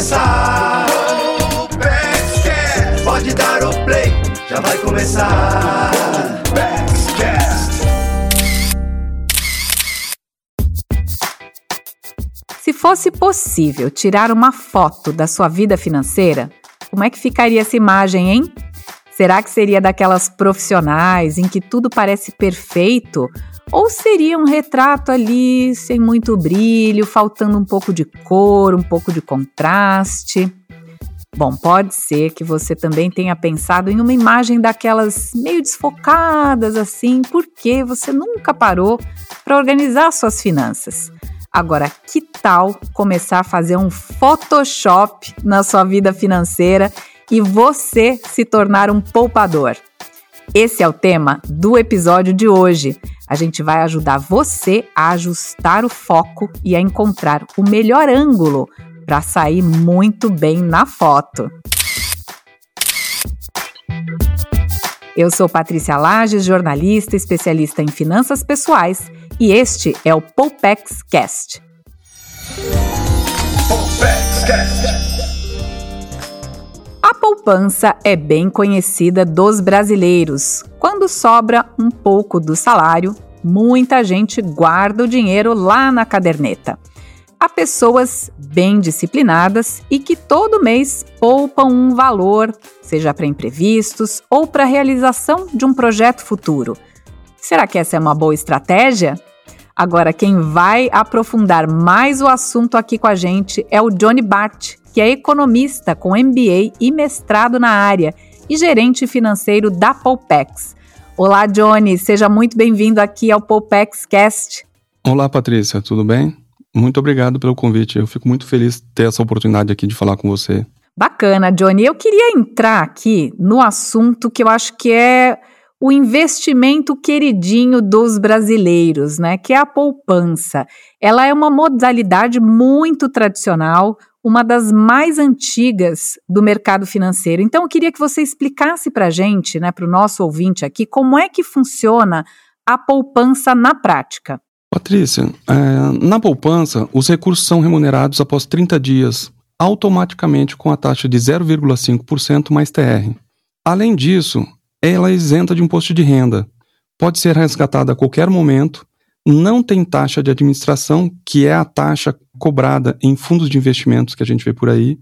começar. Pode dar o play, já vai começar. Se fosse possível tirar uma foto da sua vida financeira, como é que ficaria essa imagem, hein? Será que seria daquelas profissionais em que tudo parece perfeito? Ou seria um retrato ali sem muito brilho, faltando um pouco de cor, um pouco de contraste? Bom, pode ser que você também tenha pensado em uma imagem daquelas meio desfocadas assim, porque você nunca parou para organizar suas finanças. Agora, que tal começar a fazer um Photoshop na sua vida financeira e você se tornar um poupador? Esse é o tema do episódio de hoje. A gente vai ajudar você a ajustar o foco e a encontrar o melhor ângulo para sair muito bem na foto. Eu sou Patrícia Lages, jornalista especialista em finanças pessoais, e este é o Poupex Cast. Poupex Cast. Poupança é bem conhecida dos brasileiros. Quando sobra um pouco do salário, muita gente guarda o dinheiro lá na caderneta. Há pessoas bem disciplinadas e que todo mês poupam um valor, seja para imprevistos ou para a realização de um projeto futuro. Será que essa é uma boa estratégia? Agora, quem vai aprofundar mais o assunto aqui com a gente é o Johnny Bart, que é economista com MBA e mestrado na área e gerente financeiro da Poupex. Olá, Johnny, seja muito bem-vindo aqui ao Poupex Cast. Olá, Patrícia, tudo bem? Muito obrigado pelo convite. Eu fico muito feliz de ter essa oportunidade aqui de falar com você. Bacana, Johnny. Eu queria entrar aqui no assunto que eu acho que é o investimento queridinho dos brasileiros, né? Que é a poupança. Ela é uma modalidade muito tradicional, uma das mais antigas do mercado financeiro. Então, eu queria que você explicasse para a gente, né, para o nosso ouvinte aqui, como é que funciona a poupança na prática. Patrícia, é, na poupança, os recursos são remunerados após 30 dias, automaticamente com a taxa de 0,5% mais TR. Além disso, ela é isenta de imposto de renda, pode ser resgatada a qualquer momento não tem taxa de administração, que é a taxa cobrada em fundos de investimentos que a gente vê por aí,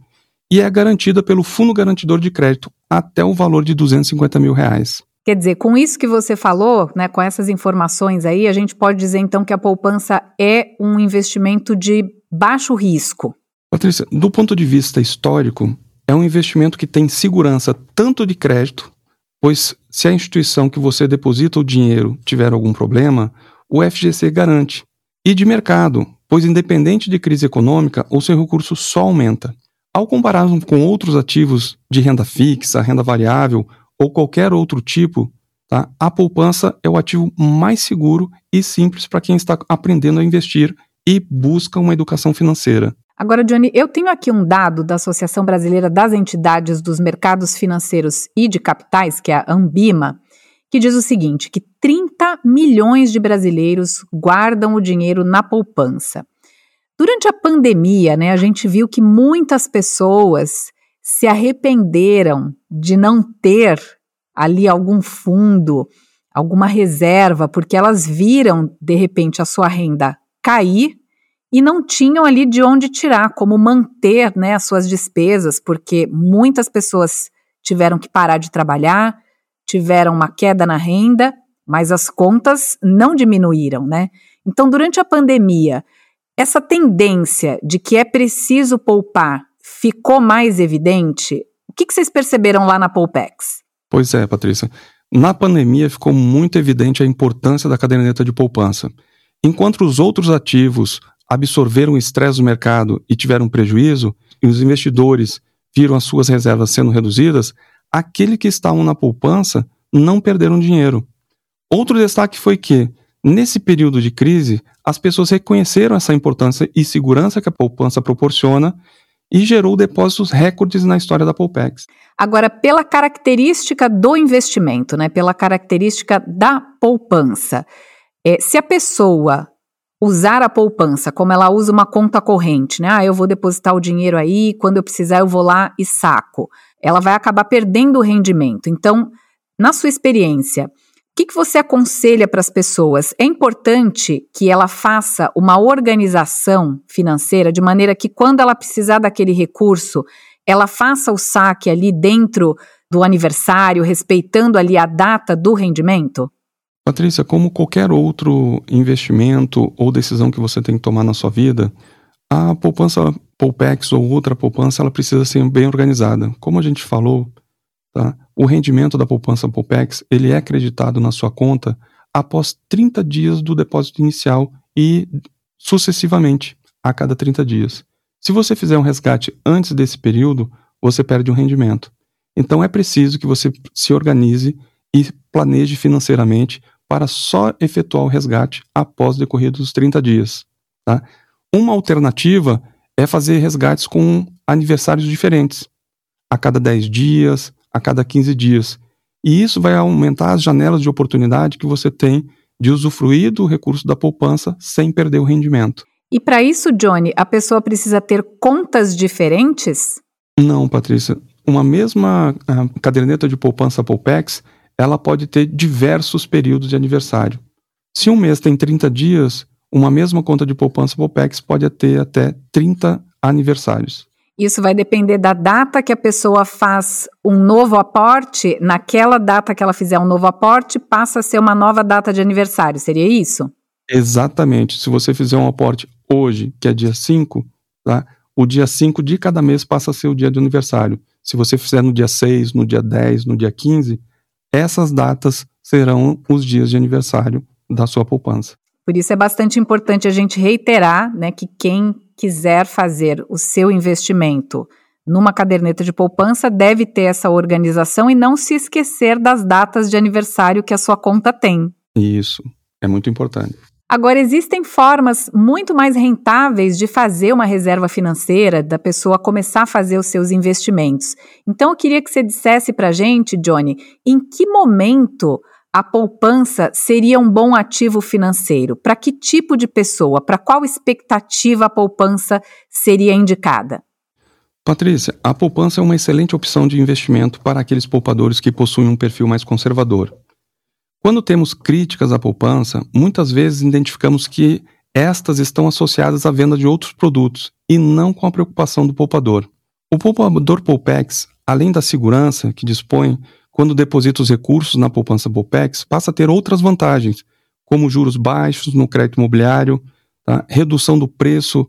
e é garantida pelo Fundo Garantidor de Crédito até o valor de 250 mil reais. Quer dizer, com isso que você falou, né, com essas informações aí, a gente pode dizer então que a poupança é um investimento de baixo risco. Patrícia, do ponto de vista histórico, é um investimento que tem segurança tanto de crédito, pois se a instituição que você deposita o dinheiro tiver algum problema, o FGC garante. E de mercado, pois independente de crise econômica, o seu recurso só aumenta. Ao comparar com outros ativos de renda fixa, renda variável ou qualquer outro tipo, tá? a poupança é o ativo mais seguro e simples para quem está aprendendo a investir e busca uma educação financeira. Agora, Johnny, eu tenho aqui um dado da Associação Brasileira das Entidades dos Mercados Financeiros e de Capitais, que é a Ambima, que diz o seguinte: que 30 milhões de brasileiros guardam o dinheiro na poupança. Durante a pandemia, né, a gente viu que muitas pessoas se arrependeram de não ter ali algum fundo, alguma reserva, porque elas viram de repente a sua renda cair e não tinham ali de onde tirar, como manter né, as suas despesas, porque muitas pessoas tiveram que parar de trabalhar, tiveram uma queda na renda, mas as contas não diminuíram, né? Então, durante a pandemia, essa tendência de que é preciso poupar ficou mais evidente? O que, que vocês perceberam lá na Poupex? Pois é, Patrícia. Na pandemia ficou muito evidente a importância da caderneta de poupança. Enquanto os outros ativos absorveram o estresse do mercado e tiveram prejuízo, e os investidores viram as suas reservas sendo reduzidas, aquele que estavam na poupança não perderam dinheiro. Outro destaque foi que, nesse período de crise, as pessoas reconheceram essa importância e segurança que a poupança proporciona e gerou depósitos recordes na história da Poupex. Agora, pela característica do investimento, né, pela característica da poupança, é, se a pessoa usar a poupança como ela usa uma conta corrente, né? Ah, eu vou depositar o dinheiro aí, quando eu precisar eu vou lá e saco. Ela vai acabar perdendo o rendimento. Então, na sua experiência, o que, que você aconselha para as pessoas? É importante que ela faça uma organização financeira de maneira que, quando ela precisar daquele recurso, ela faça o saque ali dentro do aniversário, respeitando ali a data do rendimento? Patrícia, como qualquer outro investimento ou decisão que você tem que tomar na sua vida, a poupança Poupex ou outra poupança, ela precisa ser bem organizada. Como a gente falou, tá? o rendimento da poupança Poupex, ele é acreditado na sua conta após 30 dias do depósito inicial e sucessivamente, a cada 30 dias. Se você fizer um resgate antes desse período, você perde um rendimento. Então é preciso que você se organize e planeje financeiramente para só efetuar o resgate após decorridos os 30 dias. Tá? Uma alternativa é fazer resgates com aniversários diferentes, a cada 10 dias, a cada 15 dias. E isso vai aumentar as janelas de oportunidade que você tem de usufruir do recurso da poupança sem perder o rendimento. E para isso, Johnny, a pessoa precisa ter contas diferentes? Não, Patrícia. Uma mesma uh, caderneta de poupança Poupex ela pode ter diversos períodos de aniversário. Se um mês tem 30 dias, uma mesma conta de poupança Popex pode ter até 30 aniversários. Isso vai depender da data que a pessoa faz um novo aporte. Naquela data que ela fizer um novo aporte, passa a ser uma nova data de aniversário. Seria isso? Exatamente. Se você fizer um aporte hoje, que é dia 5, tá? o dia 5 de cada mês passa a ser o dia de aniversário. Se você fizer no dia 6, no dia 10, no dia 15, essas datas serão os dias de aniversário da sua poupança. Por isso é bastante importante a gente reiterar né, que quem quiser fazer o seu investimento numa caderneta de poupança deve ter essa organização e não se esquecer das datas de aniversário que a sua conta tem. Isso, é muito importante. Agora, existem formas muito mais rentáveis de fazer uma reserva financeira, da pessoa começar a fazer os seus investimentos. Então, eu queria que você dissesse para a gente, Johnny, em que momento a poupança seria um bom ativo financeiro? Para que tipo de pessoa? Para qual expectativa a poupança seria indicada? Patrícia, a poupança é uma excelente opção de investimento para aqueles poupadores que possuem um perfil mais conservador. Quando temos críticas à poupança, muitas vezes identificamos que estas estão associadas à venda de outros produtos e não com a preocupação do poupador. O poupador Poupex, além da segurança que dispõe quando deposita os recursos na poupança Poupex, passa a ter outras vantagens, como juros baixos no crédito imobiliário, tá? redução do preço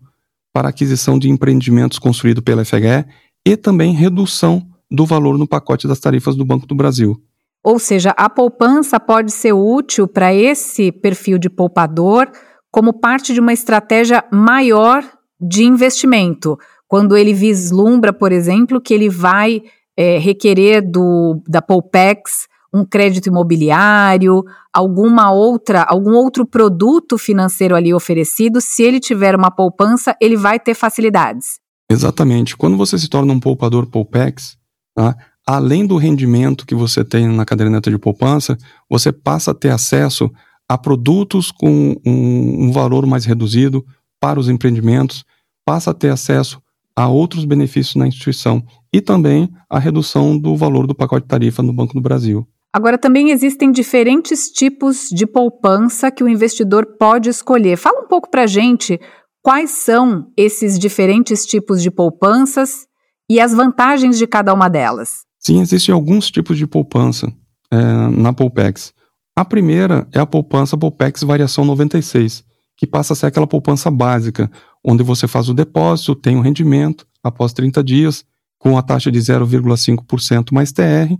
para aquisição de empreendimentos construído pela FHE e também redução do valor no pacote das tarifas do Banco do Brasil. Ou seja, a poupança pode ser útil para esse perfil de poupador como parte de uma estratégia maior de investimento. Quando ele vislumbra, por exemplo, que ele vai é, requerer do, da Poupex um crédito imobiliário, alguma outra, algum outro produto financeiro ali oferecido, se ele tiver uma poupança, ele vai ter facilidades. Exatamente. Quando você se torna um poupador Poupex, tá, além do rendimento que você tem na caderneta de poupança, você passa a ter acesso a produtos com um, um, valor mais reduzido para os empreendimentos, passa a ter acesso a outros benefícios na instituição e também a redução do valor do pacote tarifa no Banco do Brasil. Agora, também existem diferentes tipos de poupança que o investidor pode escolher. Fala um pouco para gente quais são esses diferentes tipos de poupanças e as vantagens de cada uma delas. Sim, existem alguns tipos de poupança é, na Poupex. A primeira é a poupança Poupex Variação 96, que passa a ser aquela poupança básica, onde você faz o depósito, tem o rendimento após 30 dias, com a taxa de 0,5% mais TR,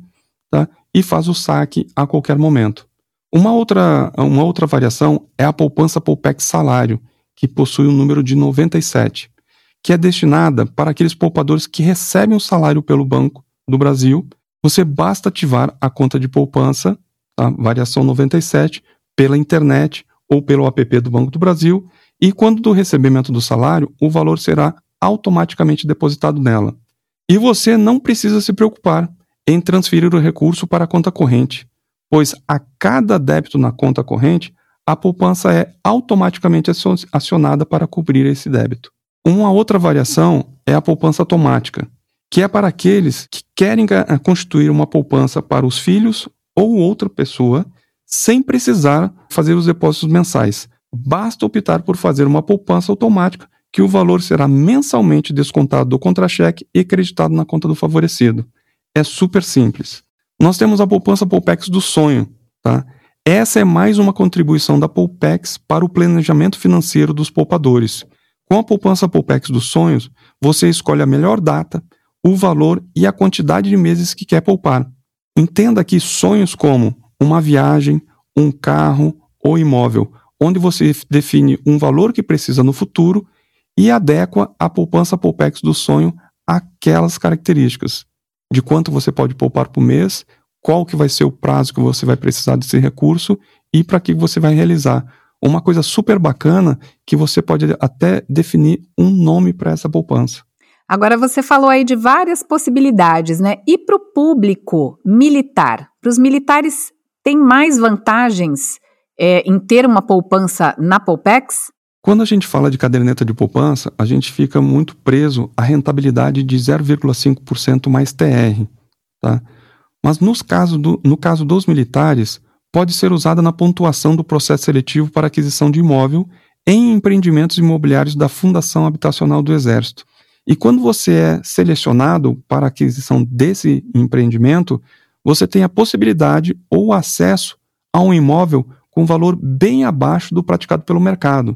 tá? e faz o saque a qualquer momento. Uma outra, uma outra variação é a poupança Poupex Salário, que possui o um número de 97, que é destinada para aqueles poupadores que recebem o salário pelo banco do Brasil, você basta ativar a conta de poupança, tá? variação 97, pela internet ou pelo app do Banco do Brasil, e quando do recebimento do salário, o valor será automaticamente depositado nela. E você não precisa se preocupar em transferir o recurso para a conta corrente, pois a cada débito na conta corrente, a poupança é automaticamente acionada para cobrir esse débito. Uma outra variação é a poupança automática, que é para aqueles que querem constituir uma poupança para os filhos ou outra pessoa sem precisar fazer os depósitos mensais. Basta optar por fazer uma poupança automática que o valor será mensalmente descontado do contra-cheque e creditado na conta do favorecido. É super simples. Nós temos a poupança Poupex do sonho, tá? Essa é mais uma contribuição da Poupex para o planejamento financeiro dos poupadores. Com a poupança Poupex dos sonhos, você escolhe a melhor data, o valor e a quantidade de meses que quer poupar. Entenda que sonhos como uma viagem, um carro ou imóvel, onde você define um valor que precisa no futuro e adequa a poupança Poupex do sonho àquelas características de quanto você pode poupar por mês, qual que vai ser o prazo que você vai precisar desse recurso e para que você vai realizar. Uma coisa super bacana que você pode até definir um nome para essa poupança. Agora você falou aí de várias possibilidades, né? E para o público militar? Para os militares tem mais vantagens é, em ter uma poupança na Poupex? Quando a gente fala de caderneta de poupança, a gente fica muito preso à rentabilidade de 0,5% mais TR. Tá? Mas nos caso do, no caso dos militares, pode ser usada na pontuação do processo seletivo para aquisição de imóvel em empreendimentos imobiliários da Fundação Habitacional do Exército. E quando você é selecionado para aquisição desse empreendimento, você tem a possibilidade ou acesso a um imóvel com valor bem abaixo do praticado pelo mercado.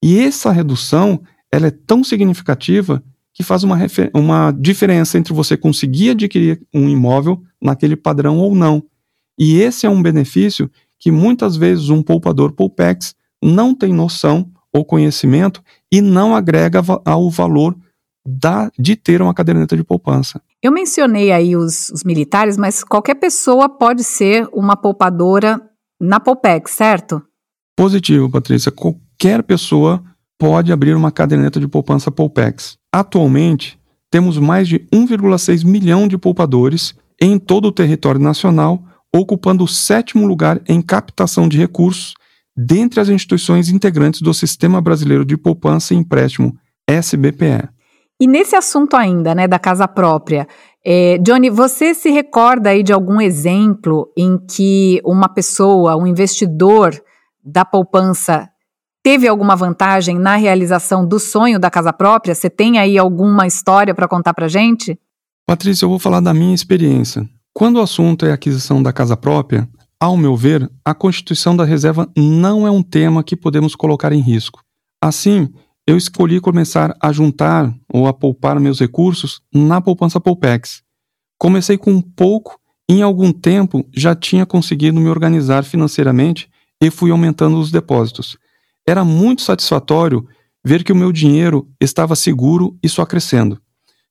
E essa redução ela é tão significativa que faz uma, uma diferença entre você conseguir adquirir um imóvel naquele padrão ou não. E esse é um benefício que muitas vezes um poupador Poupex não tem noção ou conhecimento e não agrega ao valor da, de ter uma caderneta de poupança. Eu mencionei aí os, os, militares, mas qualquer pessoa pode ser uma poupadora na Poupex, certo? Positivo, Patrícia. Qualquer pessoa pode abrir uma caderneta de poupança Poupex. Atualmente, temos mais de 1,6 milhão de poupadores em todo o território nacional, ocupando o sétimo lugar em captação de recursos dentre as instituições integrantes do Sistema Brasileiro de Poupança e Empréstimo, SBPE. E nesse assunto ainda, né, da casa própria, é, Johnny, você se recorda aí de algum exemplo em que uma pessoa, um investidor da poupança teve alguma vantagem na realização do sonho da casa própria? Você tem aí alguma história para contar para gente? Patrícia, eu vou falar da minha experiência. Quando o assunto é aquisição da casa própria, ao meu ver, a constituição da reserva não é um tema que podemos colocar em risco. Assim, eu escolhi começar a juntar ou a poupar meus recursos na poupança Poupex. Comecei com pouco em algum tempo já tinha conseguido me organizar financeiramente e fui aumentando os depósitos. Era muito satisfatório ver que o meu dinheiro estava seguro e só crescendo.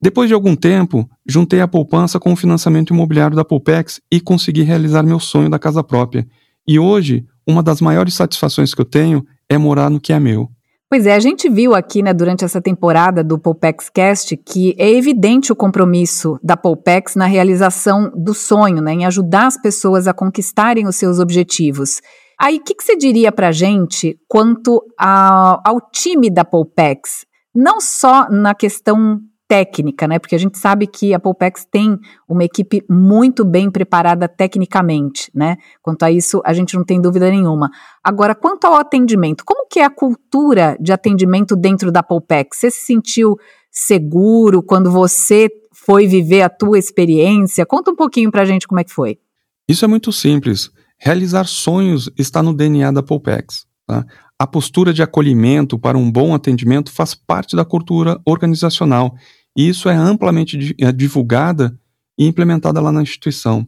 Depois de algum tempo, juntei a poupança com o financiamento imobiliário da Poupex e consegui realizar meu sonho da casa própria. E hoje, uma das maiores satisfações que eu tenho é morar no que é meu. Pois é, a gente viu aqui, né, durante essa temporada do Poupex Cast que é evidente o compromisso da Poupex na realização do sonho, né, em ajudar as pessoas a conquistarem os seus objetivos. Aí, o que, que, você diria para gente quanto a, ao time da Poupex? Não só na questão técnica, né? Porque a gente sabe que a Poupex tem uma equipe muito bem preparada tecnicamente, né? Quanto a isso, a gente não tem dúvida nenhuma. Agora, quanto ao atendimento, como que é a cultura de atendimento dentro da Poupex? Você se sentiu seguro quando você foi viver a tua experiência? Conta um pouquinho pra gente como é que foi. Isso é muito simples. Realizar sonhos está no DNA da Poupex. Tá? A postura de acolhimento para um bom atendimento faz parte da cultura organizacional e isso é amplamente é divulgada e implementada lá na instituição.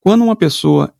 Quando uma pessoa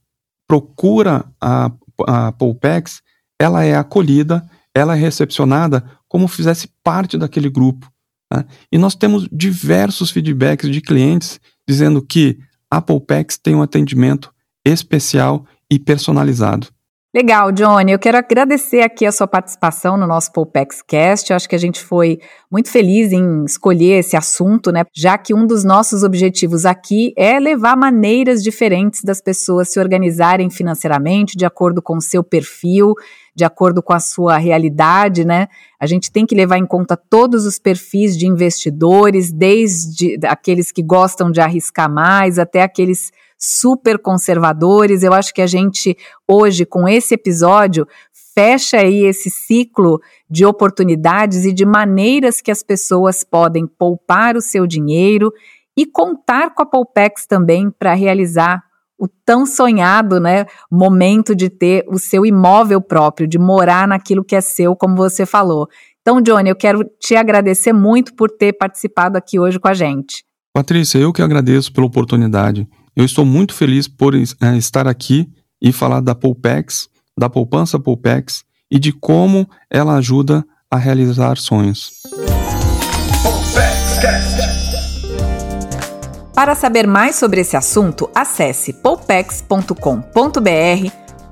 procura a, a Poupex, ela é acolhida, ela é recepcionada como fizesse parte daquele grupo. Né? E nós temos diversos feedbacks de clientes dizendo que a Poupex tem um atendimento especial e personalizado. Legal, Johnny. Eu quero agradecer aqui a sua participação no nosso Polpex Cast. Eu acho que a gente foi muito feliz em escolher esse assunto, né? Já que um dos nossos objetivos aqui é levar maneiras diferentes das pessoas se organizarem financeiramente de acordo com o seu perfil, de acordo com a sua realidade, né? A gente tem que levar em conta todos os perfis de investidores, desde aqueles que gostam de arriscar mais até aqueles super conservadores. Eu acho que a gente, hoje, com esse episódio, fecha aí esse ciclo de oportunidades e de maneiras que as pessoas podem poupar o seu dinheiro e contar com a Poupex também para realizar o tão sonhado, né, momento de ter o seu imóvel próprio, de morar naquilo que é seu, como você falou. Então, Johnny, eu quero te agradecer muito por ter participado aqui hoje com a gente. Patrícia, eu que agradeço pela oportunidade. Eu estou muito feliz por é, estar aqui e falar da Poupex, da poupança Poupex e de como ela ajuda a realizar sonhos. Para saber mais sobre esse assunto, acesse poupex.com.br,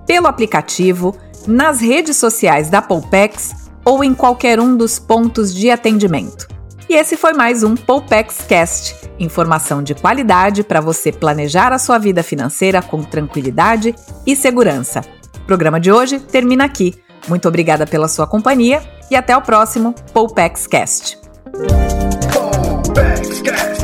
pelo aplicativo, nas redes sociais da Poupex ou em qualquer um dos pontos de atendimento. E esse foi mais um Poupex Cast, informação de qualidade para você planejar a sua vida financeira com tranquilidade e segurança. O programa de hoje termina aqui. Muito obrigada pela sua companhia e até o próximo Poupex Cast. Poupex Cast.